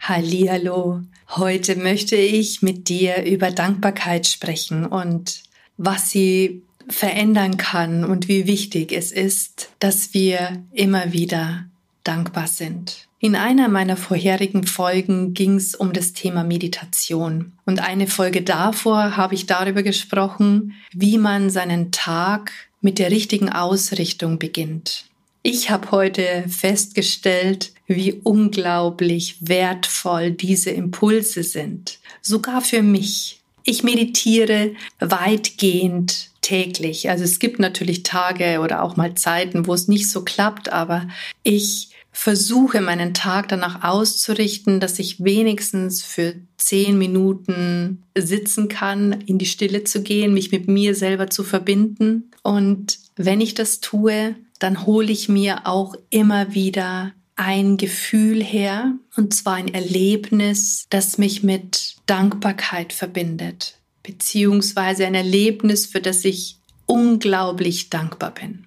Hallihallo. Heute möchte ich mit dir über Dankbarkeit sprechen und was sie verändern kann und wie wichtig es ist, dass wir immer wieder dankbar sind. In einer meiner vorherigen Folgen ging es um das Thema Meditation. Und eine Folge davor habe ich darüber gesprochen, wie man seinen Tag mit der richtigen Ausrichtung beginnt. Ich habe heute festgestellt, wie unglaublich wertvoll diese Impulse sind. Sogar für mich. Ich meditiere weitgehend täglich. Also es gibt natürlich Tage oder auch mal Zeiten, wo es nicht so klappt, aber ich versuche meinen Tag danach auszurichten, dass ich wenigstens für zehn Minuten sitzen kann, in die Stille zu gehen, mich mit mir selber zu verbinden. Und wenn ich das tue, dann hole ich mir auch immer wieder ein Gefühl her, und zwar ein Erlebnis, das mich mit Dankbarkeit verbindet, beziehungsweise ein Erlebnis, für das ich unglaublich dankbar bin.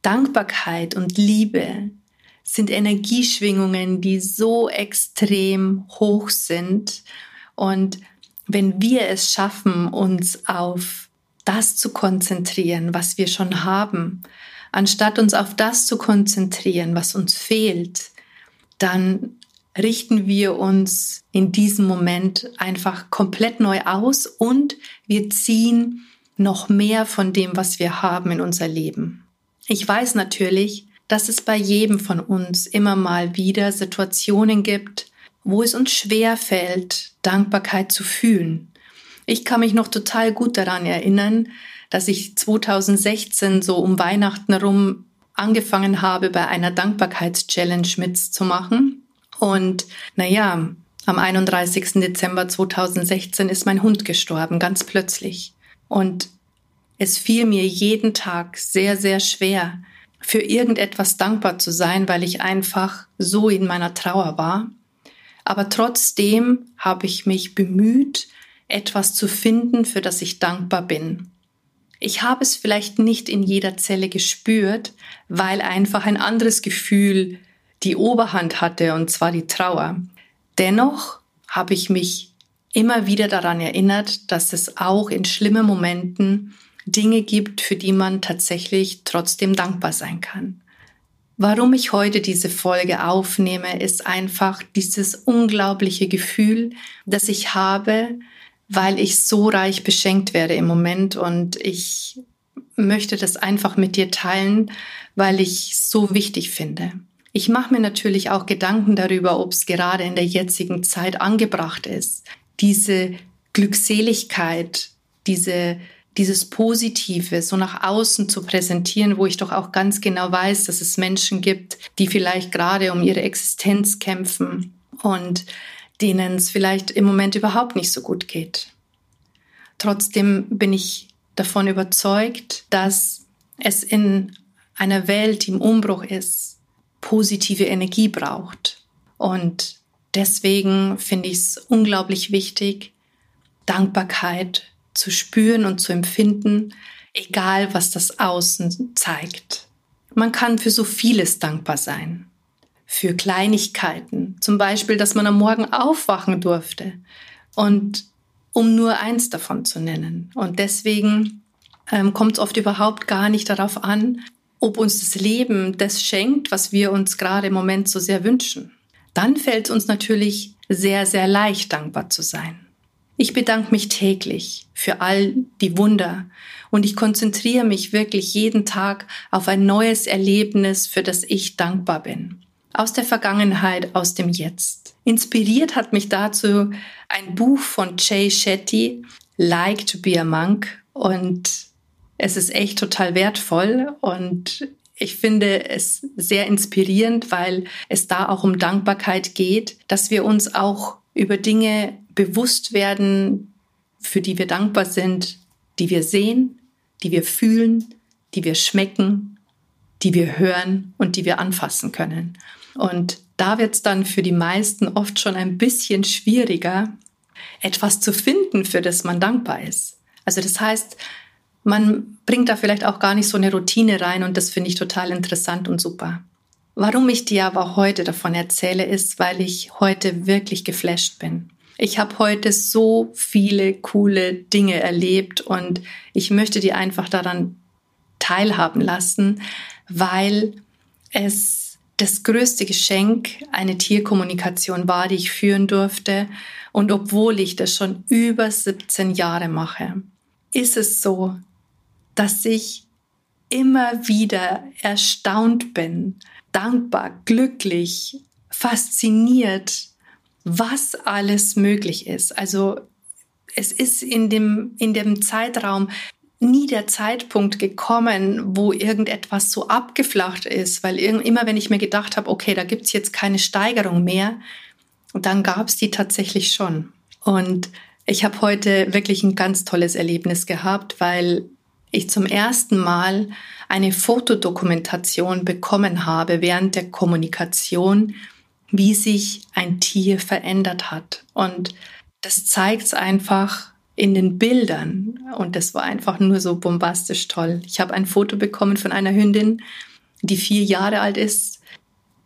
Dankbarkeit und Liebe sind Energieschwingungen, die so extrem hoch sind. Und wenn wir es schaffen, uns auf das zu konzentrieren, was wir schon haben, anstatt uns auf das zu konzentrieren, was uns fehlt, dann richten wir uns in diesem Moment einfach komplett neu aus und wir ziehen noch mehr von dem, was wir haben in unser Leben. Ich weiß natürlich, dass es bei jedem von uns immer mal wieder Situationen gibt, wo es uns schwer fällt, Dankbarkeit zu fühlen. Ich kann mich noch total gut daran erinnern, dass ich 2016 so um Weihnachten rum angefangen habe, bei einer Dankbarkeitschallenge mitzumachen. Und naja, am 31. Dezember 2016 ist mein Hund gestorben, ganz plötzlich. Und es fiel mir jeden Tag sehr, sehr schwer, für irgendetwas dankbar zu sein, weil ich einfach so in meiner Trauer war. Aber trotzdem habe ich mich bemüht, etwas zu finden, für das ich dankbar bin. Ich habe es vielleicht nicht in jeder Zelle gespürt, weil einfach ein anderes Gefühl die Oberhand hatte, und zwar die Trauer. Dennoch habe ich mich immer wieder daran erinnert, dass es auch in schlimmen Momenten Dinge gibt, für die man tatsächlich trotzdem dankbar sein kann. Warum ich heute diese Folge aufnehme, ist einfach dieses unglaubliche Gefühl, das ich habe, weil ich so reich beschenkt werde im Moment und ich möchte das einfach mit dir teilen, weil ich so wichtig finde. Ich mache mir natürlich auch Gedanken darüber, ob es gerade in der jetzigen Zeit angebracht ist, diese Glückseligkeit, diese dieses Positive so nach außen zu präsentieren, wo ich doch auch ganz genau weiß, dass es Menschen gibt, die vielleicht gerade um ihre Existenz kämpfen und denen es vielleicht im Moment überhaupt nicht so gut geht. Trotzdem bin ich davon überzeugt, dass es in einer Welt, die im Umbruch ist, positive Energie braucht. Und deswegen finde ich es unglaublich wichtig, Dankbarkeit zu spüren und zu empfinden, egal was das Außen zeigt. Man kann für so vieles dankbar sein. Für Kleinigkeiten, zum Beispiel, dass man am Morgen aufwachen durfte. Und um nur eins davon zu nennen. Und deswegen ähm, kommt es oft überhaupt gar nicht darauf an, ob uns das Leben das schenkt, was wir uns gerade im Moment so sehr wünschen. Dann fällt es uns natürlich sehr, sehr leicht, dankbar zu sein. Ich bedanke mich täglich für all die Wunder und ich konzentriere mich wirklich jeden Tag auf ein neues Erlebnis, für das ich dankbar bin. Aus der Vergangenheit, aus dem Jetzt. Inspiriert hat mich dazu ein Buch von Jay Shetty, Like to be a Monk. Und es ist echt total wertvoll und ich finde es sehr inspirierend, weil es da auch um Dankbarkeit geht, dass wir uns auch über Dinge bewusst werden, für die wir dankbar sind, die wir sehen, die wir fühlen, die wir schmecken, die wir hören und die wir anfassen können. Und da wird es dann für die meisten oft schon ein bisschen schwieriger, etwas zu finden, für das man dankbar ist. Also das heißt, man bringt da vielleicht auch gar nicht so eine Routine rein und das finde ich total interessant und super. Warum ich dir aber heute davon erzähle, ist, weil ich heute wirklich geflasht bin. Ich habe heute so viele coole Dinge erlebt und ich möchte dir einfach daran teilhaben lassen, weil es das größte Geschenk eine Tierkommunikation war, die ich führen durfte. Und obwohl ich das schon über 17 Jahre mache, ist es so, dass ich immer wieder erstaunt bin, dankbar, glücklich, fasziniert, was alles möglich ist. Also es ist in dem, in dem Zeitraum nie der Zeitpunkt gekommen, wo irgendetwas so abgeflacht ist, weil immer wenn ich mir gedacht habe, okay, da gibt's jetzt keine Steigerung mehr, dann gab's die tatsächlich schon. Und ich habe heute wirklich ein ganz tolles Erlebnis gehabt, weil ich zum ersten Mal eine Fotodokumentation bekommen habe während der Kommunikation, wie sich ein Tier verändert hat. Und das zeigt einfach in den Bildern. Und das war einfach nur so bombastisch toll. Ich habe ein Foto bekommen von einer Hündin, die vier Jahre alt ist.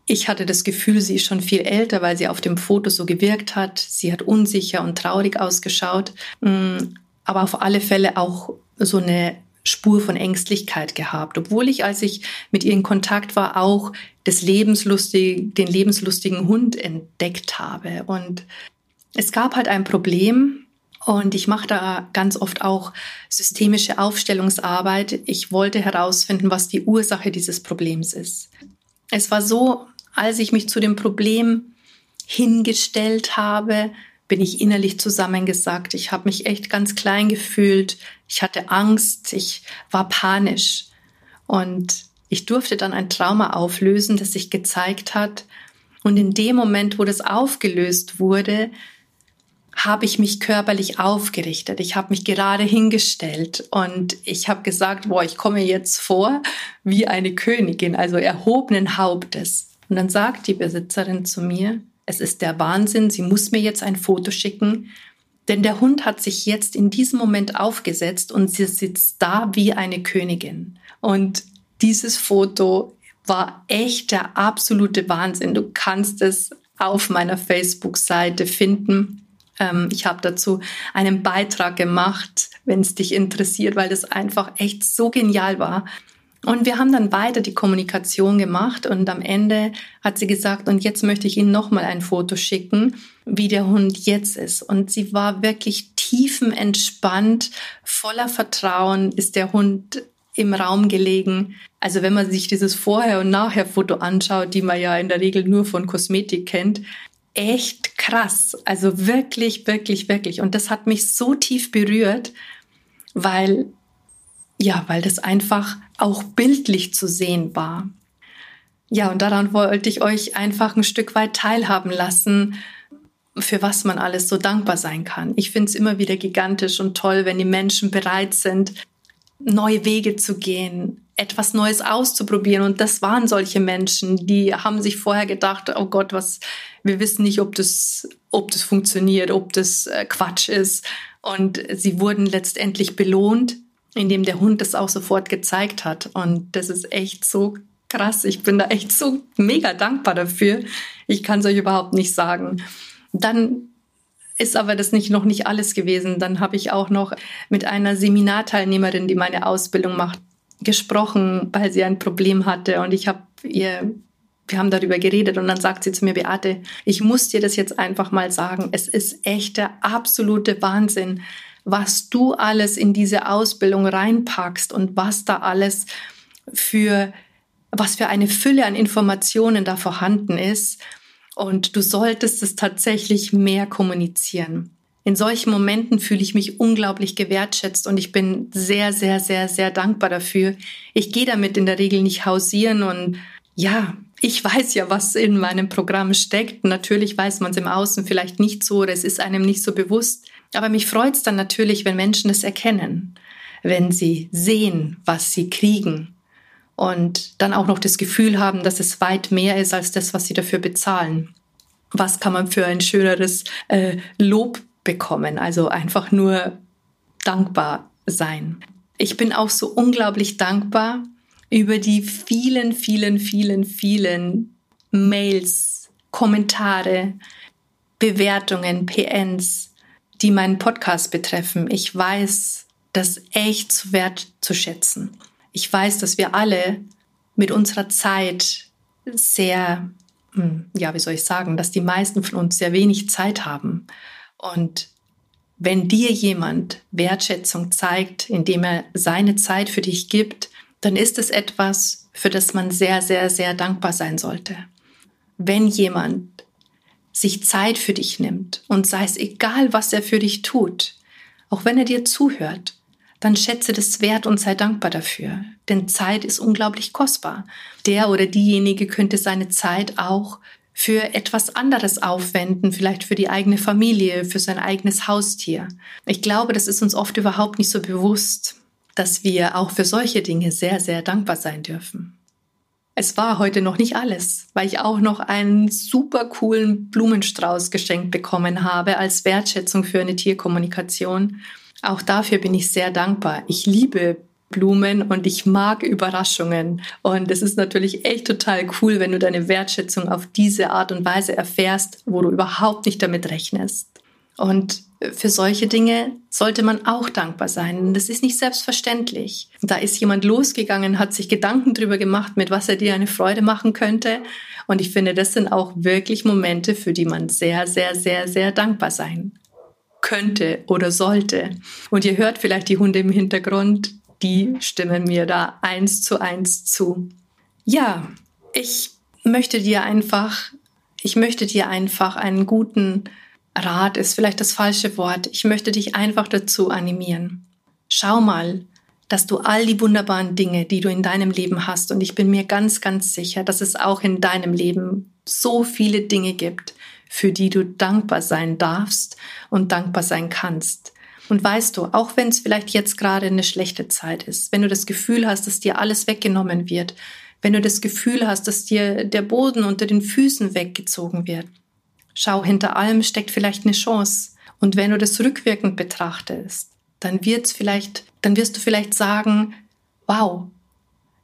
Ich hatte das Gefühl, sie ist schon viel älter, weil sie auf dem Foto so gewirkt hat. Sie hat unsicher und traurig ausgeschaut, mm, aber auf alle Fälle auch so eine Spur von Ängstlichkeit gehabt, obwohl ich, als ich mit ihr in Kontakt war, auch das lebenslustig, den lebenslustigen Hund entdeckt habe. Und es gab halt ein Problem, und ich mache da ganz oft auch systemische Aufstellungsarbeit. Ich wollte herausfinden, was die Ursache dieses Problems ist. Es war so, als ich mich zu dem Problem hingestellt habe, bin ich innerlich zusammengesackt. Ich habe mich echt ganz klein gefühlt. Ich hatte Angst. Ich war panisch. Und ich durfte dann ein Trauma auflösen, das sich gezeigt hat. Und in dem Moment, wo das aufgelöst wurde, habe ich mich körperlich aufgerichtet. Ich habe mich gerade hingestellt und ich habe gesagt, boah, ich komme jetzt vor wie eine Königin, also erhobenen Hauptes. Und dann sagt die Besitzerin zu mir, es ist der Wahnsinn, sie muss mir jetzt ein Foto schicken, denn der Hund hat sich jetzt in diesem Moment aufgesetzt und sie sitzt da wie eine Königin. Und dieses Foto war echt der absolute Wahnsinn. Du kannst es auf meiner Facebook-Seite finden. Ähm, ich habe dazu einen Beitrag gemacht, wenn es dich interessiert, weil das einfach echt so genial war. Und wir haben dann weiter die Kommunikation gemacht und am Ende hat sie gesagt, und jetzt möchte ich Ihnen nochmal ein Foto schicken, wie der Hund jetzt ist. Und sie war wirklich tiefenentspannt, voller Vertrauen ist der Hund im Raum gelegen. Also wenn man sich dieses Vorher- und Nachher-Foto anschaut, die man ja in der Regel nur von Kosmetik kennt, echt krass. Also wirklich, wirklich, wirklich. Und das hat mich so tief berührt, weil ja, weil das einfach auch bildlich zu sehen war. Ja, und daran wollte ich euch einfach ein Stück weit teilhaben lassen, für was man alles so dankbar sein kann. Ich finde es immer wieder gigantisch und toll, wenn die Menschen bereit sind, neue Wege zu gehen, etwas Neues auszuprobieren. Und das waren solche Menschen, die haben sich vorher gedacht, oh Gott, was, wir wissen nicht, ob das, ob das funktioniert, ob das äh, Quatsch ist. Und sie wurden letztendlich belohnt in dem der Hund das auch sofort gezeigt hat. Und das ist echt so krass. Ich bin da echt so mega dankbar dafür. Ich kann es euch überhaupt nicht sagen. Dann ist aber das nicht noch nicht alles gewesen. Dann habe ich auch noch mit einer Seminarteilnehmerin, die meine Ausbildung macht, gesprochen, weil sie ein Problem hatte und ich habe ihr wir haben darüber geredet und dann sagt sie zu mir, Beate, ich muss dir das jetzt einfach mal sagen. Es ist echt der absolute Wahnsinn, was du alles in diese Ausbildung reinpackst und was da alles für, was für eine Fülle an Informationen da vorhanden ist. Und du solltest es tatsächlich mehr kommunizieren. In solchen Momenten fühle ich mich unglaublich gewertschätzt und ich bin sehr, sehr, sehr, sehr dankbar dafür. Ich gehe damit in der Regel nicht hausieren und ja, ich weiß ja, was in meinem Programm steckt. Natürlich weiß man es im Außen vielleicht nicht so oder es ist einem nicht so bewusst. Aber mich freut es dann natürlich, wenn Menschen es erkennen, wenn sie sehen, was sie kriegen und dann auch noch das Gefühl haben, dass es weit mehr ist als das, was sie dafür bezahlen. Was kann man für ein schöneres äh, Lob bekommen? Also einfach nur dankbar sein. Ich bin auch so unglaublich dankbar über die vielen, vielen, vielen, vielen Mails, Kommentare, Bewertungen, PNs, die meinen Podcast betreffen. Ich weiß das echt zu wertzuschätzen. Ich weiß, dass wir alle mit unserer Zeit sehr, hm, ja, wie soll ich sagen, dass die meisten von uns sehr wenig Zeit haben. Und wenn dir jemand Wertschätzung zeigt, indem er seine Zeit für dich gibt, dann ist es etwas, für das man sehr, sehr, sehr dankbar sein sollte. Wenn jemand sich Zeit für dich nimmt und sei es egal, was er für dich tut, auch wenn er dir zuhört, dann schätze das wert und sei dankbar dafür. Denn Zeit ist unglaublich kostbar. Der oder diejenige könnte seine Zeit auch für etwas anderes aufwenden, vielleicht für die eigene Familie, für sein eigenes Haustier. Ich glaube, das ist uns oft überhaupt nicht so bewusst dass wir auch für solche Dinge sehr, sehr dankbar sein dürfen. Es war heute noch nicht alles, weil ich auch noch einen super coolen Blumenstrauß geschenkt bekommen habe als Wertschätzung für eine Tierkommunikation. Auch dafür bin ich sehr dankbar. Ich liebe Blumen und ich mag Überraschungen. Und es ist natürlich echt total cool, wenn du deine Wertschätzung auf diese Art und Weise erfährst, wo du überhaupt nicht damit rechnest. Und für solche Dinge sollte man auch dankbar sein. Das ist nicht selbstverständlich. Da ist jemand losgegangen, hat sich Gedanken darüber gemacht, mit was er dir eine Freude machen könnte. Und ich finde, das sind auch wirklich Momente, für die man sehr, sehr, sehr, sehr dankbar sein könnte oder sollte. Und ihr hört vielleicht die Hunde im Hintergrund, die stimmen mir da eins zu eins zu. Ja, ich möchte dir einfach, ich möchte dir einfach einen guten Rat ist vielleicht das falsche Wort. Ich möchte dich einfach dazu animieren. Schau mal, dass du all die wunderbaren Dinge, die du in deinem Leben hast, und ich bin mir ganz, ganz sicher, dass es auch in deinem Leben so viele Dinge gibt, für die du dankbar sein darfst und dankbar sein kannst. Und weißt du, auch wenn es vielleicht jetzt gerade eine schlechte Zeit ist, wenn du das Gefühl hast, dass dir alles weggenommen wird, wenn du das Gefühl hast, dass dir der Boden unter den Füßen weggezogen wird, Schau, hinter allem steckt vielleicht eine Chance. Und wenn du das rückwirkend betrachtest, dann wird's vielleicht, dann wirst du vielleicht sagen, wow,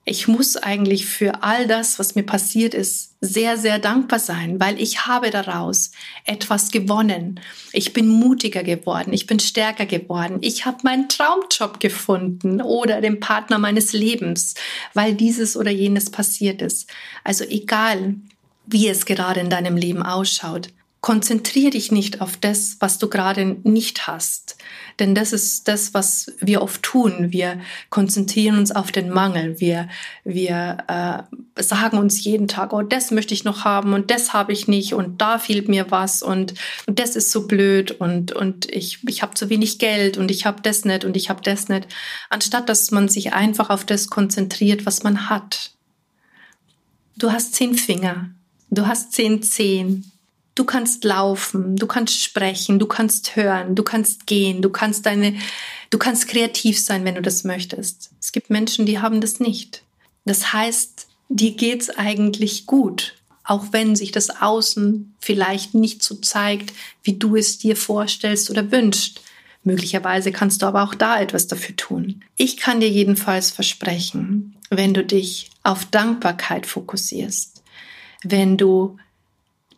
ich muss eigentlich für all das, was mir passiert ist, sehr, sehr dankbar sein, weil ich habe daraus etwas gewonnen. Ich bin mutiger geworden, ich bin stärker geworden, ich habe meinen Traumjob gefunden oder den Partner meines Lebens, weil dieses oder jenes passiert ist. Also egal, wie es gerade in deinem Leben ausschaut, konzentriere dich nicht auf das, was du gerade nicht hast. Denn das ist das, was wir oft tun. Wir konzentrieren uns auf den Mangel. Wir, wir äh, sagen uns jeden Tag, oh, das möchte ich noch haben und das habe ich nicht und da fehlt mir was und, und das ist so blöd und, und ich, ich habe zu wenig Geld und ich habe das nicht und ich habe das nicht. Anstatt dass man sich einfach auf das konzentriert, was man hat. Du hast zehn Finger, du hast zehn Zehen, Du kannst laufen, du kannst sprechen, du kannst hören, du kannst gehen, du kannst deine, du kannst kreativ sein, wenn du das möchtest. Es gibt Menschen, die haben das nicht. Das heißt, dir geht's eigentlich gut, auch wenn sich das Außen vielleicht nicht so zeigt, wie du es dir vorstellst oder wünschst. Möglicherweise kannst du aber auch da etwas dafür tun. Ich kann dir jedenfalls versprechen, wenn du dich auf Dankbarkeit fokussierst, wenn du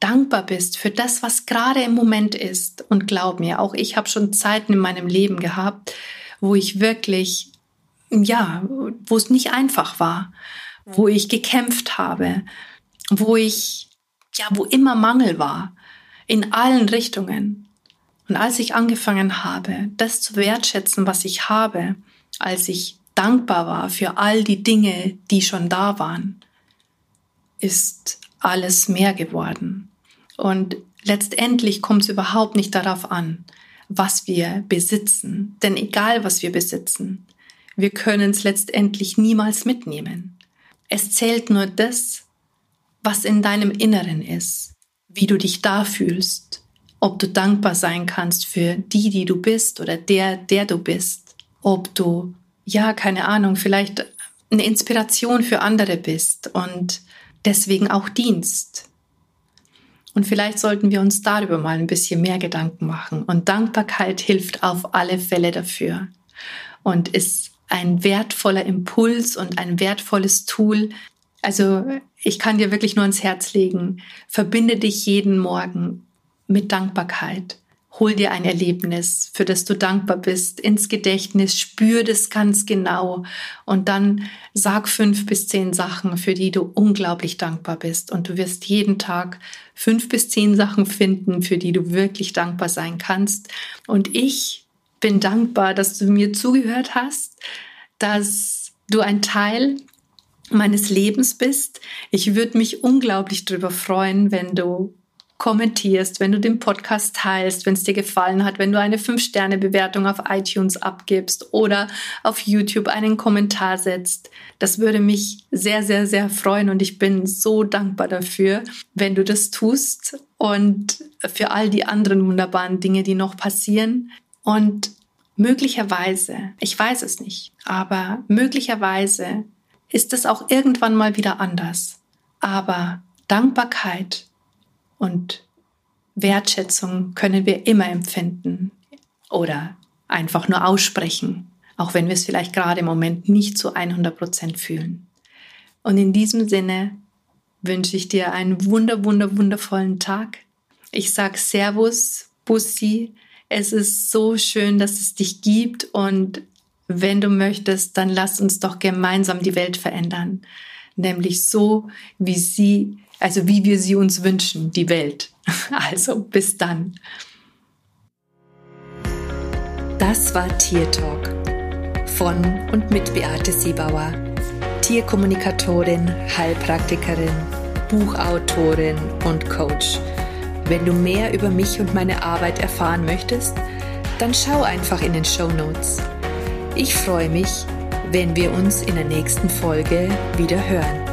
dankbar bist für das, was gerade im Moment ist. Und glaub mir, auch ich habe schon Zeiten in meinem Leben gehabt, wo ich wirklich, ja, wo es nicht einfach war, wo ich gekämpft habe, wo ich, ja, wo immer Mangel war, in allen Richtungen. Und als ich angefangen habe, das zu wertschätzen, was ich habe, als ich dankbar war für all die Dinge, die schon da waren, ist alles mehr geworden. Und letztendlich kommt es überhaupt nicht darauf an, was wir besitzen. Denn egal, was wir besitzen, wir können es letztendlich niemals mitnehmen. Es zählt nur das, was in deinem Inneren ist, wie du dich da fühlst, ob du dankbar sein kannst für die, die du bist oder der, der du bist, ob du, ja, keine Ahnung, vielleicht eine Inspiration für andere bist und deswegen auch Dienst. Und vielleicht sollten wir uns darüber mal ein bisschen mehr Gedanken machen. Und Dankbarkeit hilft auf alle Fälle dafür und ist ein wertvoller Impuls und ein wertvolles Tool. Also ich kann dir wirklich nur ans Herz legen, verbinde dich jeden Morgen mit Dankbarkeit hol dir ein Erlebnis, für das du dankbar bist, ins Gedächtnis, spür das ganz genau und dann sag fünf bis zehn Sachen, für die du unglaublich dankbar bist. Und du wirst jeden Tag fünf bis zehn Sachen finden, für die du wirklich dankbar sein kannst. Und ich bin dankbar, dass du mir zugehört hast, dass du ein Teil meines Lebens bist. Ich würde mich unglaublich darüber freuen, wenn du kommentierst, wenn du den Podcast teilst, wenn es dir gefallen hat, wenn du eine 5-Sterne-Bewertung auf iTunes abgibst oder auf YouTube einen Kommentar setzt. Das würde mich sehr, sehr, sehr freuen und ich bin so dankbar dafür, wenn du das tust und für all die anderen wunderbaren Dinge, die noch passieren. Und möglicherweise, ich weiß es nicht, aber möglicherweise ist es auch irgendwann mal wieder anders. Aber Dankbarkeit und Wertschätzung können wir immer empfinden oder einfach nur aussprechen, auch wenn wir es vielleicht gerade im Moment nicht zu 100 Prozent fühlen. Und in diesem Sinne wünsche ich dir einen wunder, wunder, wundervollen Tag. Ich sage Servus, Bussi. Es ist so schön, dass es dich gibt und wenn du möchtest, dann lass uns doch gemeinsam die Welt verändern. Nämlich so, wie sie also wie wir sie uns wünschen, die Welt. Also bis dann. Das war Tier Talk von und mit Beate Siebauer, Tierkommunikatorin, Heilpraktikerin, Buchautorin und Coach. Wenn du mehr über mich und meine Arbeit erfahren möchtest, dann schau einfach in den Show Notes. Ich freue mich, wenn wir uns in der nächsten Folge wieder hören.